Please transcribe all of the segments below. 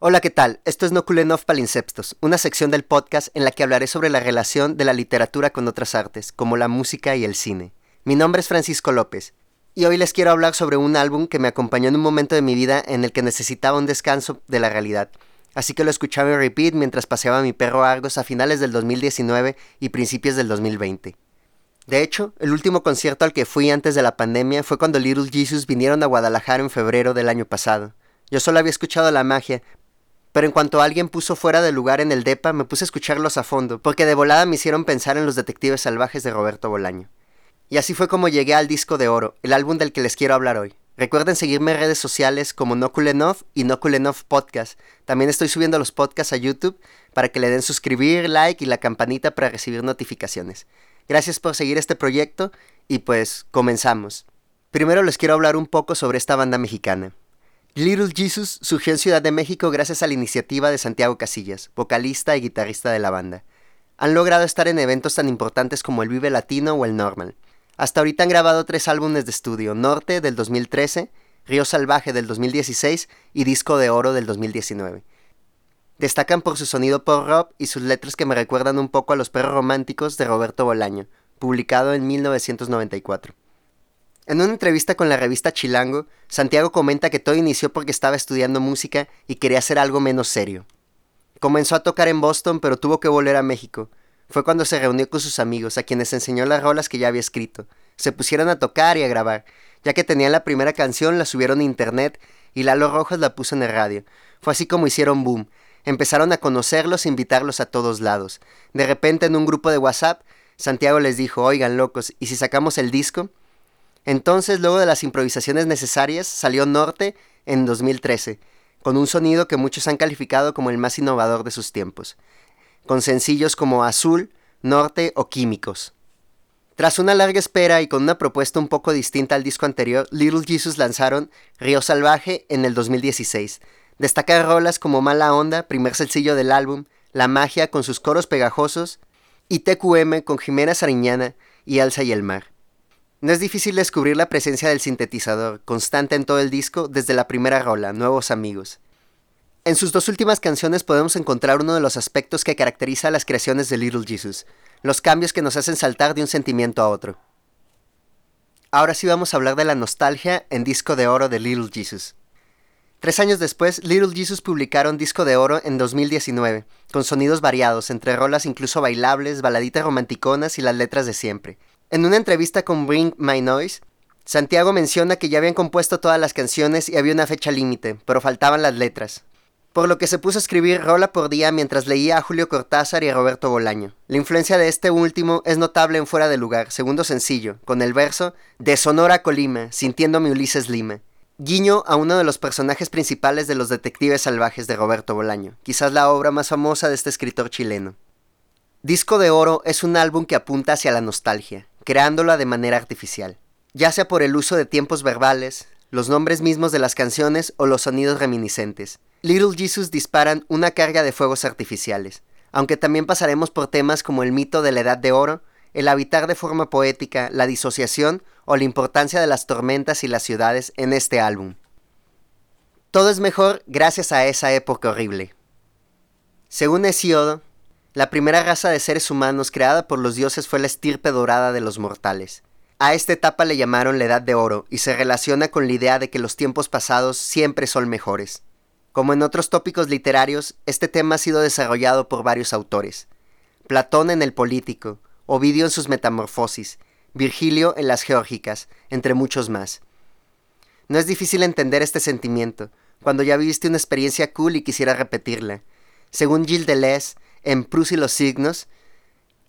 Hola, ¿qué tal? Esto es Nokulenov Palinseptos, una sección del podcast en la que hablaré sobre la relación de la literatura con otras artes, como la música y el cine. Mi nombre es Francisco López, y hoy les quiero hablar sobre un álbum que me acompañó en un momento de mi vida en el que necesitaba un descanso de la realidad. Así que lo escuchaba en repeat mientras paseaba a mi perro Argos a finales del 2019 y principios del 2020. De hecho, el último concierto al que fui antes de la pandemia fue cuando Little Jesus vinieron a Guadalajara en febrero del año pasado. Yo solo había escuchado la magia, pero en cuanto alguien puso fuera de lugar en el DEPA, me puse a escucharlos a fondo, porque de volada me hicieron pensar en los detectives salvajes de Roberto Bolaño. Y así fue como llegué al disco de oro, el álbum del que les quiero hablar hoy. Recuerden seguirme en redes sociales como Nokulenov y Nokulenov Podcast. También estoy subiendo los podcasts a YouTube para que le den suscribir, like y la campanita para recibir notificaciones. Gracias por seguir este proyecto y pues comenzamos. Primero les quiero hablar un poco sobre esta banda mexicana. Little Jesus surgió en Ciudad de México gracias a la iniciativa de Santiago Casillas, vocalista y guitarrista de la banda. Han logrado estar en eventos tan importantes como el Vive Latino o el Normal. Hasta ahorita han grabado tres álbumes de estudio, Norte del 2013, Río Salvaje del 2016 y Disco de Oro del 2019. Destacan por su sonido pop rock y sus letras que me recuerdan un poco a Los Perros Románticos de Roberto Bolaño, publicado en 1994. En una entrevista con la revista Chilango, Santiago comenta que todo inició porque estaba estudiando música y quería hacer algo menos serio. Comenzó a tocar en Boston, pero tuvo que volver a México. Fue cuando se reunió con sus amigos, a quienes enseñó las rolas que ya había escrito. Se pusieron a tocar y a grabar. Ya que tenían la primera canción, la subieron a internet y Lalo Rojas la puso en el radio. Fue así como hicieron boom. Empezaron a conocerlos e invitarlos a todos lados. De repente, en un grupo de WhatsApp, Santiago les dijo, oigan locos, ¿y si sacamos el disco? Entonces, luego de las improvisaciones necesarias, salió Norte en 2013, con un sonido que muchos han calificado como el más innovador de sus tiempos, con sencillos como Azul, Norte o Químicos. Tras una larga espera y con una propuesta un poco distinta al disco anterior, Little Jesus lanzaron Río Salvaje en el 2016. Destacan rolas como Mala Onda, primer sencillo del álbum, La Magia con sus coros pegajosos, y TQM con Jimena Sariñana y Alza y el Mar. No es difícil descubrir la presencia del sintetizador, constante en todo el disco desde la primera rola, Nuevos Amigos. En sus dos últimas canciones podemos encontrar uno de los aspectos que caracteriza a las creaciones de Little Jesus, los cambios que nos hacen saltar de un sentimiento a otro. Ahora sí vamos a hablar de la nostalgia en disco de oro de Little Jesus. Tres años después, Little Jesus publicaron disco de oro en 2019, con sonidos variados, entre rolas incluso bailables, baladitas romanticonas y las letras de siempre. En una entrevista con Bring My Noise, Santiago menciona que ya habían compuesto todas las canciones y había una fecha límite, pero faltaban las letras. Por lo que se puso a escribir rola por día mientras leía a Julio Cortázar y a Roberto Bolaño. La influencia de este último es notable en Fuera de Lugar, segundo sencillo, con el verso De Sonora Colima, sintiendo mi Ulises Lima. Guiño a uno de los personajes principales de Los Detectives Salvajes de Roberto Bolaño, quizás la obra más famosa de este escritor chileno. Disco de Oro es un álbum que apunta hacia la nostalgia, creándola de manera artificial, ya sea por el uso de tiempos verbales, los nombres mismos de las canciones o los sonidos reminiscentes. Little Jesus disparan una carga de fuegos artificiales, aunque también pasaremos por temas como el mito de la edad de oro, el habitar de forma poética, la disociación o la importancia de las tormentas y las ciudades en este álbum. Todo es mejor gracias a esa época horrible. Según Hesiodo, la primera raza de seres humanos creada por los dioses fue la estirpe dorada de los mortales. A esta etapa le llamaron la Edad de Oro y se relaciona con la idea de que los tiempos pasados siempre son mejores. Como en otros tópicos literarios, este tema ha sido desarrollado por varios autores. Platón en el Político, Ovidio en sus Metamorfosis, Virgilio en las Geórgicas, entre muchos más. No es difícil entender este sentimiento, cuando ya viviste una experiencia cool y quisiera repetirla. Según Gilles Deleuze, en Prus y los signos,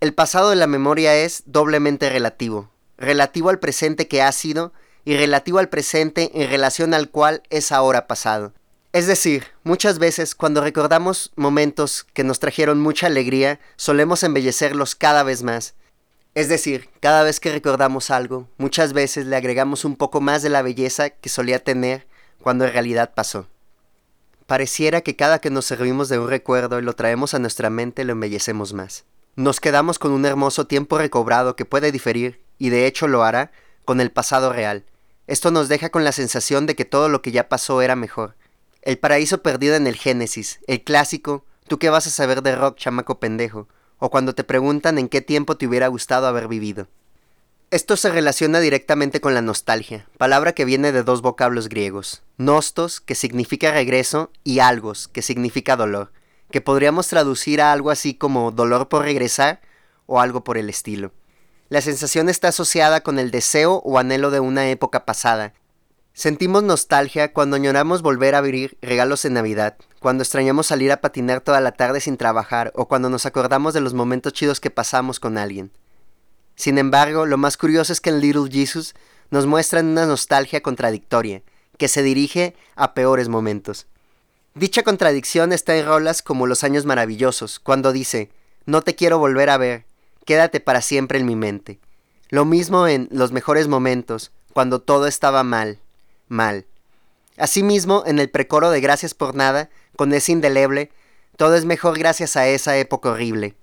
el pasado de la memoria es doblemente relativo, relativo al presente que ha sido y relativo al presente en relación al cual es ahora pasado. Es decir, muchas veces cuando recordamos momentos que nos trajeron mucha alegría, solemos embellecerlos cada vez más. Es decir, cada vez que recordamos algo, muchas veces le agregamos un poco más de la belleza que solía tener cuando en realidad pasó. Pareciera que cada que nos servimos de un recuerdo y lo traemos a nuestra mente lo embellecemos más. Nos quedamos con un hermoso tiempo recobrado que puede diferir, y de hecho lo hará, con el pasado real. Esto nos deja con la sensación de que todo lo que ya pasó era mejor. El paraíso perdido en el Génesis, el clásico, ¿tú qué vas a saber de rock, chamaco pendejo? O cuando te preguntan en qué tiempo te hubiera gustado haber vivido. Esto se relaciona directamente con la nostalgia, palabra que viene de dos vocablos griegos, nostos, que significa regreso, y algos, que significa dolor, que podríamos traducir a algo así como dolor por regresar o algo por el estilo. La sensación está asociada con el deseo o anhelo de una época pasada. Sentimos nostalgia cuando añoramos volver a abrir regalos en Navidad, cuando extrañamos salir a patinar toda la tarde sin trabajar o cuando nos acordamos de los momentos chidos que pasamos con alguien. Sin embargo, lo más curioso es que en Little Jesus nos muestran una nostalgia contradictoria, que se dirige a peores momentos. Dicha contradicción está en rolas como Los Años Maravillosos, cuando dice, No te quiero volver a ver, quédate para siempre en mi mente. Lo mismo en Los Mejores Momentos, cuando todo estaba mal, mal. Asimismo, en el precoro de Gracias por nada, con ese indeleble, todo es mejor gracias a esa época horrible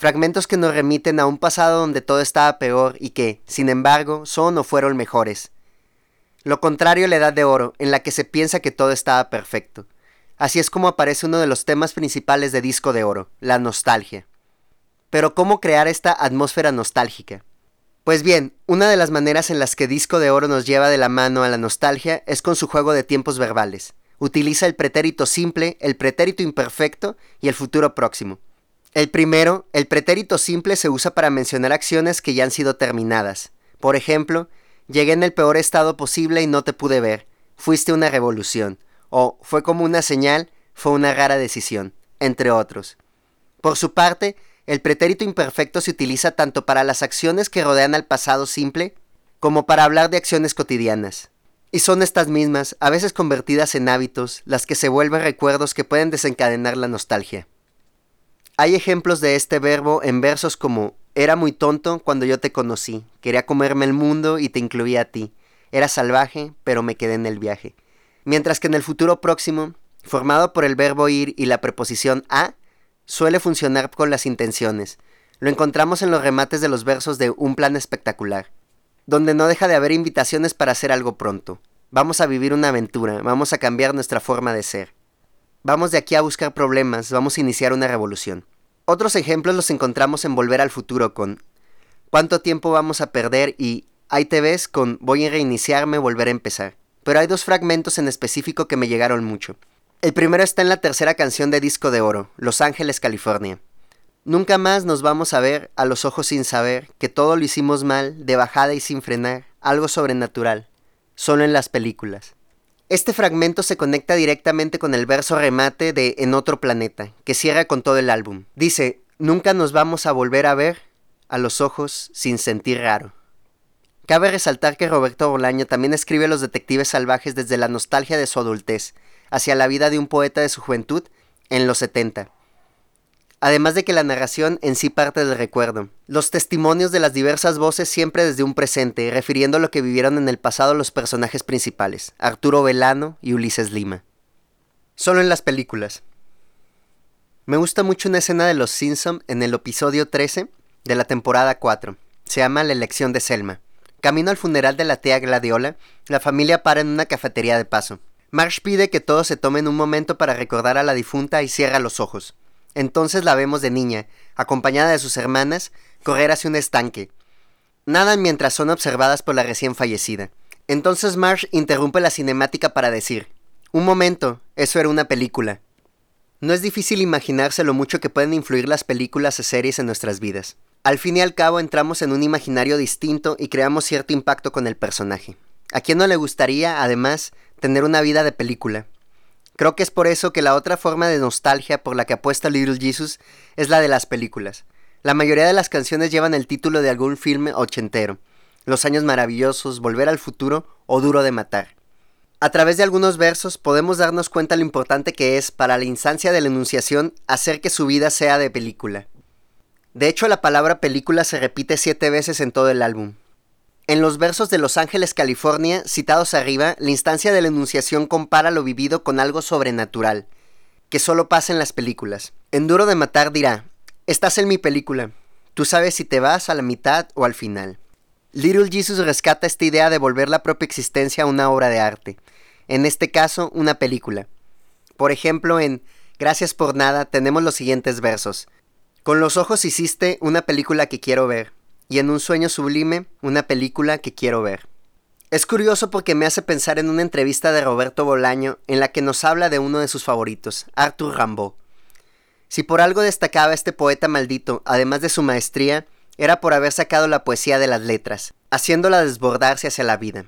fragmentos que nos remiten a un pasado donde todo estaba peor y que, sin embargo, son o fueron mejores. Lo contrario a la edad de oro, en la que se piensa que todo estaba perfecto. Así es como aparece uno de los temas principales de Disco de Oro, la nostalgia. Pero ¿cómo crear esta atmósfera nostálgica? Pues bien, una de las maneras en las que Disco de Oro nos lleva de la mano a la nostalgia es con su juego de tiempos verbales. Utiliza el pretérito simple, el pretérito imperfecto y el futuro próximo. El primero, el pretérito simple se usa para mencionar acciones que ya han sido terminadas. Por ejemplo, llegué en el peor estado posible y no te pude ver. Fuiste una revolución. O fue como una señal, fue una rara decisión, entre otros. Por su parte, el pretérito imperfecto se utiliza tanto para las acciones que rodean al pasado simple como para hablar de acciones cotidianas. Y son estas mismas, a veces convertidas en hábitos, las que se vuelven recuerdos que pueden desencadenar la nostalgia. Hay ejemplos de este verbo en versos como Era muy tonto cuando yo te conocí, quería comerme el mundo y te incluía a ti. Era salvaje, pero me quedé en el viaje. Mientras que en el futuro próximo, formado por el verbo ir y la preposición a, suele funcionar con las intenciones. Lo encontramos en los remates de los versos de Un plan espectacular, donde no deja de haber invitaciones para hacer algo pronto. Vamos a vivir una aventura, vamos a cambiar nuestra forma de ser. Vamos de aquí a buscar problemas, vamos a iniciar una revolución. Otros ejemplos los encontramos en Volver al Futuro con ¿Cuánto tiempo vamos a perder? y Ahí te ves con Voy a reiniciarme, volver a empezar. Pero hay dos fragmentos en específico que me llegaron mucho. El primero está en la tercera canción de Disco de Oro, Los Ángeles, California. Nunca más nos vamos a ver a los ojos sin saber que todo lo hicimos mal, de bajada y sin frenar, algo sobrenatural, solo en las películas. Este fragmento se conecta directamente con el verso remate de En otro planeta, que cierra con todo el álbum. Dice, nunca nos vamos a volver a ver a los ojos sin sentir raro. Cabe resaltar que Roberto Bolaño también escribe Los Detectives Salvajes desde la nostalgia de su adultez, hacia la vida de un poeta de su juventud en los 70 además de que la narración en sí parte del recuerdo. Los testimonios de las diversas voces siempre desde un presente, refiriendo a lo que vivieron en el pasado los personajes principales, Arturo Velano y Ulises Lima. Solo en las películas. Me gusta mucho una escena de Los Simpson en el episodio 13 de la temporada 4. Se llama La elección de Selma. Camino al funeral de la tía Gladiola, la familia para en una cafetería de paso. Marsh pide que todos se tomen un momento para recordar a la difunta y cierra los ojos. Entonces la vemos de niña, acompañada de sus hermanas, correr hacia un estanque. Nadan mientras son observadas por la recién fallecida. Entonces Marsh interrumpe la cinemática para decir, un momento, eso era una película. No es difícil imaginarse lo mucho que pueden influir las películas o series en nuestras vidas. Al fin y al cabo entramos en un imaginario distinto y creamos cierto impacto con el personaje. ¿A quién no le gustaría, además, tener una vida de película? Creo que es por eso que la otra forma de nostalgia por la que apuesta Little Jesus es la de las películas. La mayoría de las canciones llevan el título de algún filme ochentero. Los años maravillosos, Volver al futuro o Duro de matar. A través de algunos versos podemos darnos cuenta lo importante que es para la instancia de la enunciación hacer que su vida sea de película. De hecho, la palabra película se repite siete veces en todo el álbum. En los versos de Los Ángeles, California, citados arriba, la instancia de la enunciación compara lo vivido con algo sobrenatural, que solo pasa en las películas. En Duro de Matar dirá, estás en mi película, tú sabes si te vas a la mitad o al final. Little Jesus rescata esta idea de volver la propia existencia a una obra de arte, en este caso una película. Por ejemplo, en Gracias por nada tenemos los siguientes versos. Con los ojos hiciste una película que quiero ver, y en un sueño sublime una película que quiero ver. Es curioso porque me hace pensar en una entrevista de Roberto Bolaño en la que nos habla de uno de sus favoritos, Arthur Rimbaud. Si por algo destacaba este poeta maldito, además de su maestría, era por haber sacado la poesía de las letras, haciéndola desbordarse hacia la vida,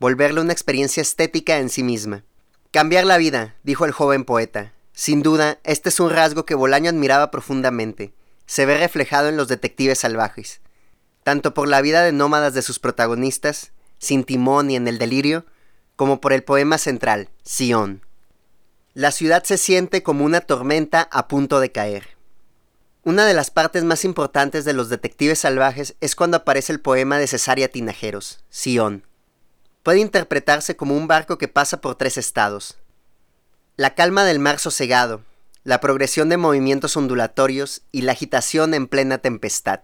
volverle una experiencia estética en sí misma. Cambiar la vida, dijo el joven poeta, sin duda, este es un rasgo que Bolaño admiraba profundamente. Se ve reflejado en los detectives salvajes, tanto por la vida de nómadas de sus protagonistas, sin timón y en el delirio, como por el poema central, Sion. La ciudad se siente como una tormenta a punto de caer. Una de las partes más importantes de los detectives salvajes es cuando aparece el poema de Cesárea Tinajeros, Sion. Puede interpretarse como un barco que pasa por tres estados, la calma del mar sosegado, la progresión de movimientos ondulatorios y la agitación en plena tempestad.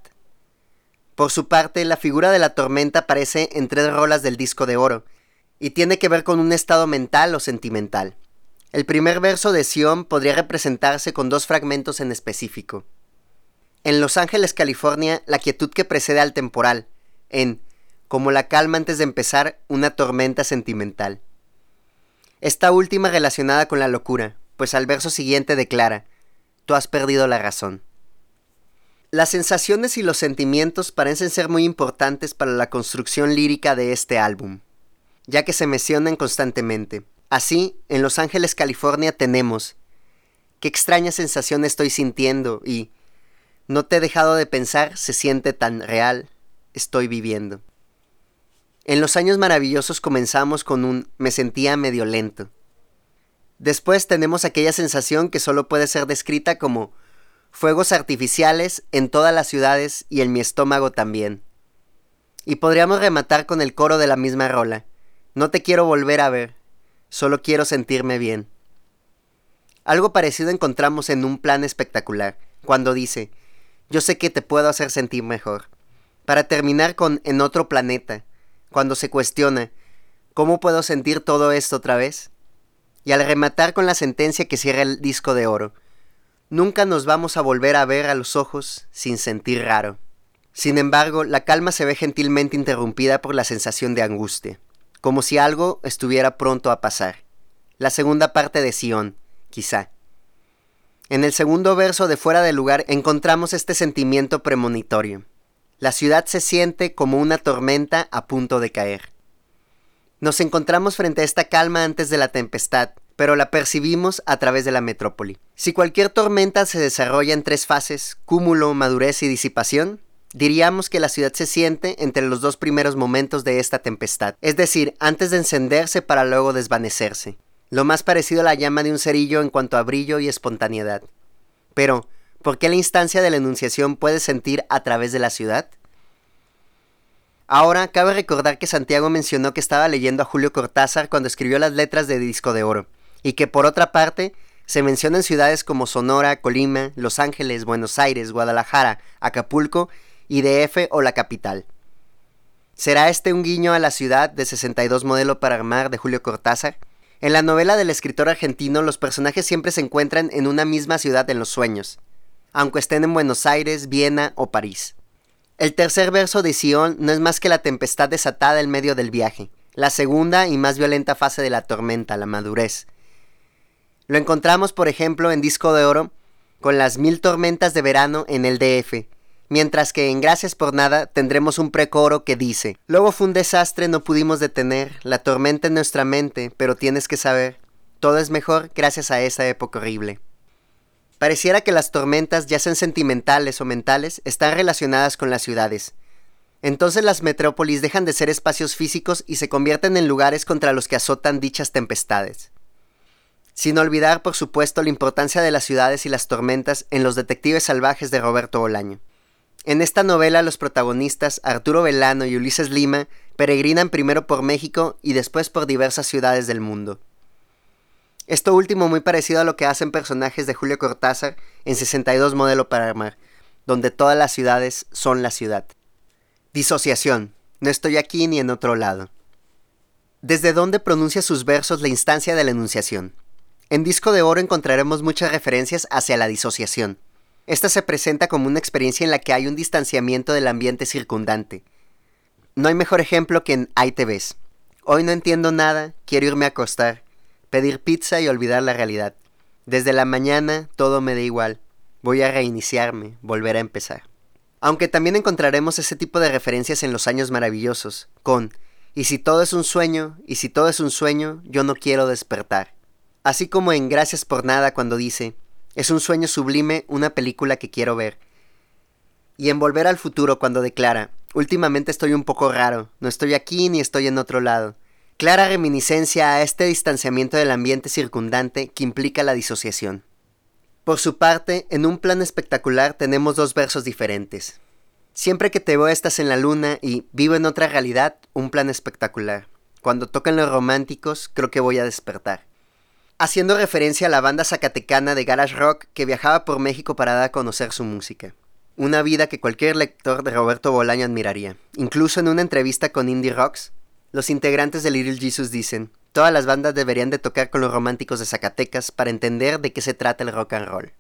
Por su parte, la figura de la tormenta aparece en tres rolas del disco de oro, y tiene que ver con un estado mental o sentimental. El primer verso de Sion podría representarse con dos fragmentos en específico. En Los Ángeles, California, la quietud que precede al temporal, en Como la calma antes de empezar una tormenta sentimental. Esta última relacionada con la locura, pues al verso siguiente declara, Tú has perdido la razón. Las sensaciones y los sentimientos parecen ser muy importantes para la construcción lírica de este álbum, ya que se mencionan constantemente. Así, en Los Ángeles, California tenemos Qué extraña sensación estoy sintiendo y No te he dejado de pensar, se siente tan real, estoy viviendo. En los años maravillosos comenzamos con un me sentía medio lento. Después tenemos aquella sensación que solo puede ser descrita como fuegos artificiales en todas las ciudades y en mi estómago también. Y podríamos rematar con el coro de la misma rola. No te quiero volver a ver, solo quiero sentirme bien. Algo parecido encontramos en un plan espectacular, cuando dice, yo sé que te puedo hacer sentir mejor. Para terminar con En otro planeta, cuando se cuestiona, ¿cómo puedo sentir todo esto otra vez? Y al rematar con la sentencia que cierra el disco de oro, nunca nos vamos a volver a ver a los ojos sin sentir raro. Sin embargo, la calma se ve gentilmente interrumpida por la sensación de angustia, como si algo estuviera pronto a pasar. La segunda parte de Sion, quizá. En el segundo verso de Fuera de lugar encontramos este sentimiento premonitorio. La ciudad se siente como una tormenta a punto de caer. Nos encontramos frente a esta calma antes de la tempestad, pero la percibimos a través de la metrópoli. Si cualquier tormenta se desarrolla en tres fases, cúmulo, madurez y disipación, diríamos que la ciudad se siente entre los dos primeros momentos de esta tempestad, es decir, antes de encenderse para luego desvanecerse, lo más parecido a la llama de un cerillo en cuanto a brillo y espontaneidad. Pero, ¿Por qué la instancia de la enunciación puede sentir a través de la ciudad? Ahora, cabe recordar que Santiago mencionó que estaba leyendo a Julio Cortázar cuando escribió las letras de Disco de Oro, y que por otra parte, se mencionan ciudades como Sonora, Colima, Los Ángeles, Buenos Aires, Guadalajara, Acapulco y DF o la capital. ¿Será este un guiño a la ciudad de 62 modelo para armar de Julio Cortázar? En la novela del escritor argentino los personajes siempre se encuentran en una misma ciudad en los sueños aunque estén en Buenos Aires, Viena o París. El tercer verso de Sion no es más que la tempestad desatada en medio del viaje, la segunda y más violenta fase de la tormenta, la madurez. Lo encontramos, por ejemplo, en Disco de Oro, con las mil tormentas de verano en el DF, mientras que en Gracias por Nada tendremos un precoro que dice, Luego fue un desastre, no pudimos detener, la tormenta en nuestra mente, pero tienes que saber, todo es mejor gracias a esa época horrible. Pareciera que las tormentas, ya sean sentimentales o mentales, están relacionadas con las ciudades. Entonces las metrópolis dejan de ser espacios físicos y se convierten en lugares contra los que azotan dichas tempestades. Sin olvidar, por supuesto, la importancia de las ciudades y las tormentas en Los Detectives Salvajes de Roberto Bolaño. En esta novela los protagonistas, Arturo Velano y Ulises Lima, peregrinan primero por México y después por diversas ciudades del mundo. Esto último muy parecido a lo que hacen personajes de Julio Cortázar en 62 Modelo para Armar, donde todas las ciudades son la ciudad. Disociación. No estoy aquí ni en otro lado. ¿Desde dónde pronuncia sus versos la instancia de la enunciación? En Disco de Oro encontraremos muchas referencias hacia la disociación. Esta se presenta como una experiencia en la que hay un distanciamiento del ambiente circundante. No hay mejor ejemplo que en Ahí te ves. Hoy no entiendo nada, quiero irme a acostar, pedir pizza y olvidar la realidad. Desde la mañana todo me da igual. Voy a reiniciarme, volver a empezar. Aunque también encontraremos ese tipo de referencias en los años maravillosos, con y si todo es un sueño, y si todo es un sueño, yo no quiero despertar. Así como en Gracias por nada cuando dice, es un sueño sublime, una película que quiero ver. Y en Volver al futuro cuando declara, últimamente estoy un poco raro, no estoy aquí ni estoy en otro lado. Clara reminiscencia a este distanciamiento del ambiente circundante que implica la disociación. Por su parte, en un plan espectacular tenemos dos versos diferentes. Siempre que te veo estás en la luna y vivo en otra realidad, un plan espectacular. Cuando tocan los románticos, creo que voy a despertar. Haciendo referencia a la banda zacatecana de garage rock que viajaba por México para dar a conocer su música. Una vida que cualquier lector de Roberto Bolaño admiraría. Incluso en una entrevista con Indie Rocks, los integrantes de Little Jesus dicen, todas las bandas deberían de tocar con los románticos de Zacatecas para entender de qué se trata el rock and roll.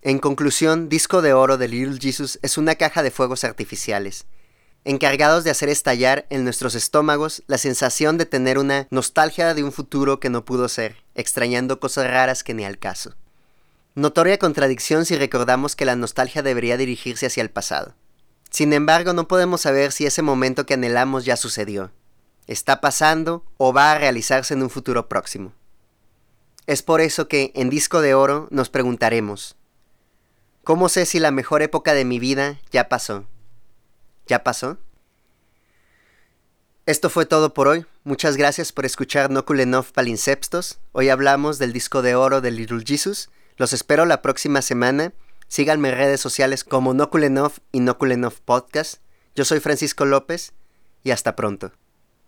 En conclusión, Disco de Oro de Little Jesus es una caja de fuegos artificiales, encargados de hacer estallar en nuestros estómagos la sensación de tener una nostalgia de un futuro que no pudo ser, extrañando cosas raras que ni al caso. Notoria contradicción si recordamos que la nostalgia debería dirigirse hacia el pasado. Sin embargo, no podemos saber si ese momento que anhelamos ya sucedió, está pasando o va a realizarse en un futuro próximo. Es por eso que en Disco de Oro nos preguntaremos, ¿Cómo sé si la mejor época de mi vida ya pasó? ¿Ya pasó? Esto fue todo por hoy. Muchas gracias por escuchar Nokulenov Palinsepstos. Hoy hablamos del disco de oro de Little Jesus. Los espero la próxima semana. Síganme en redes sociales como Nokulenov y Nokulenov Podcast. Yo soy Francisco López y hasta pronto.